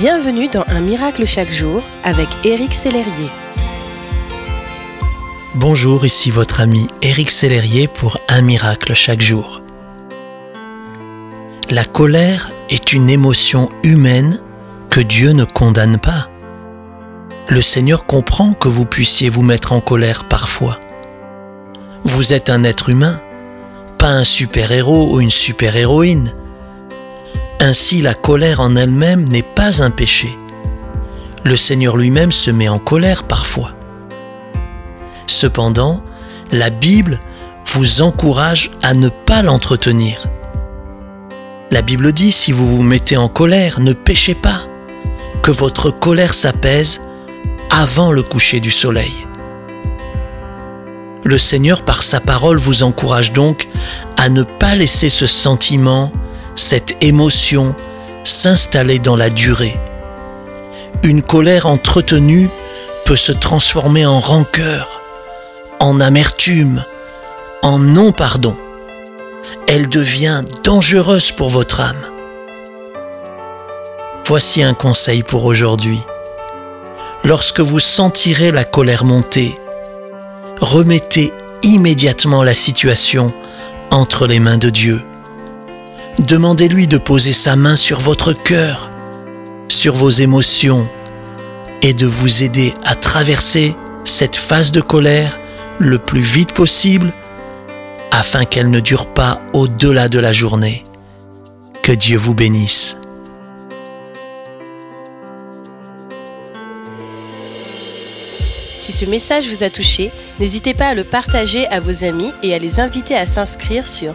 Bienvenue dans Un miracle chaque jour avec Éric Sellerier. Bonjour, ici votre ami Éric Sellerier pour Un miracle chaque jour. La colère est une émotion humaine que Dieu ne condamne pas. Le Seigneur comprend que vous puissiez vous mettre en colère parfois. Vous êtes un être humain, pas un super-héros ou une super-héroïne. Ainsi la colère en elle-même n'est pas un péché. Le Seigneur lui-même se met en colère parfois. Cependant, la Bible vous encourage à ne pas l'entretenir. La Bible dit, si vous vous mettez en colère, ne péchez pas, que votre colère s'apaise avant le coucher du soleil. Le Seigneur, par sa parole, vous encourage donc à ne pas laisser ce sentiment cette émotion s'installer dans la durée. Une colère entretenue peut se transformer en rancœur, en amertume, en non-pardon. Elle devient dangereuse pour votre âme. Voici un conseil pour aujourd'hui. Lorsque vous sentirez la colère monter, remettez immédiatement la situation entre les mains de Dieu Demandez-lui de poser sa main sur votre cœur, sur vos émotions, et de vous aider à traverser cette phase de colère le plus vite possible afin qu'elle ne dure pas au-delà de la journée. Que Dieu vous bénisse. Si ce message vous a touché, n'hésitez pas à le partager à vos amis et à les inviter à s'inscrire sur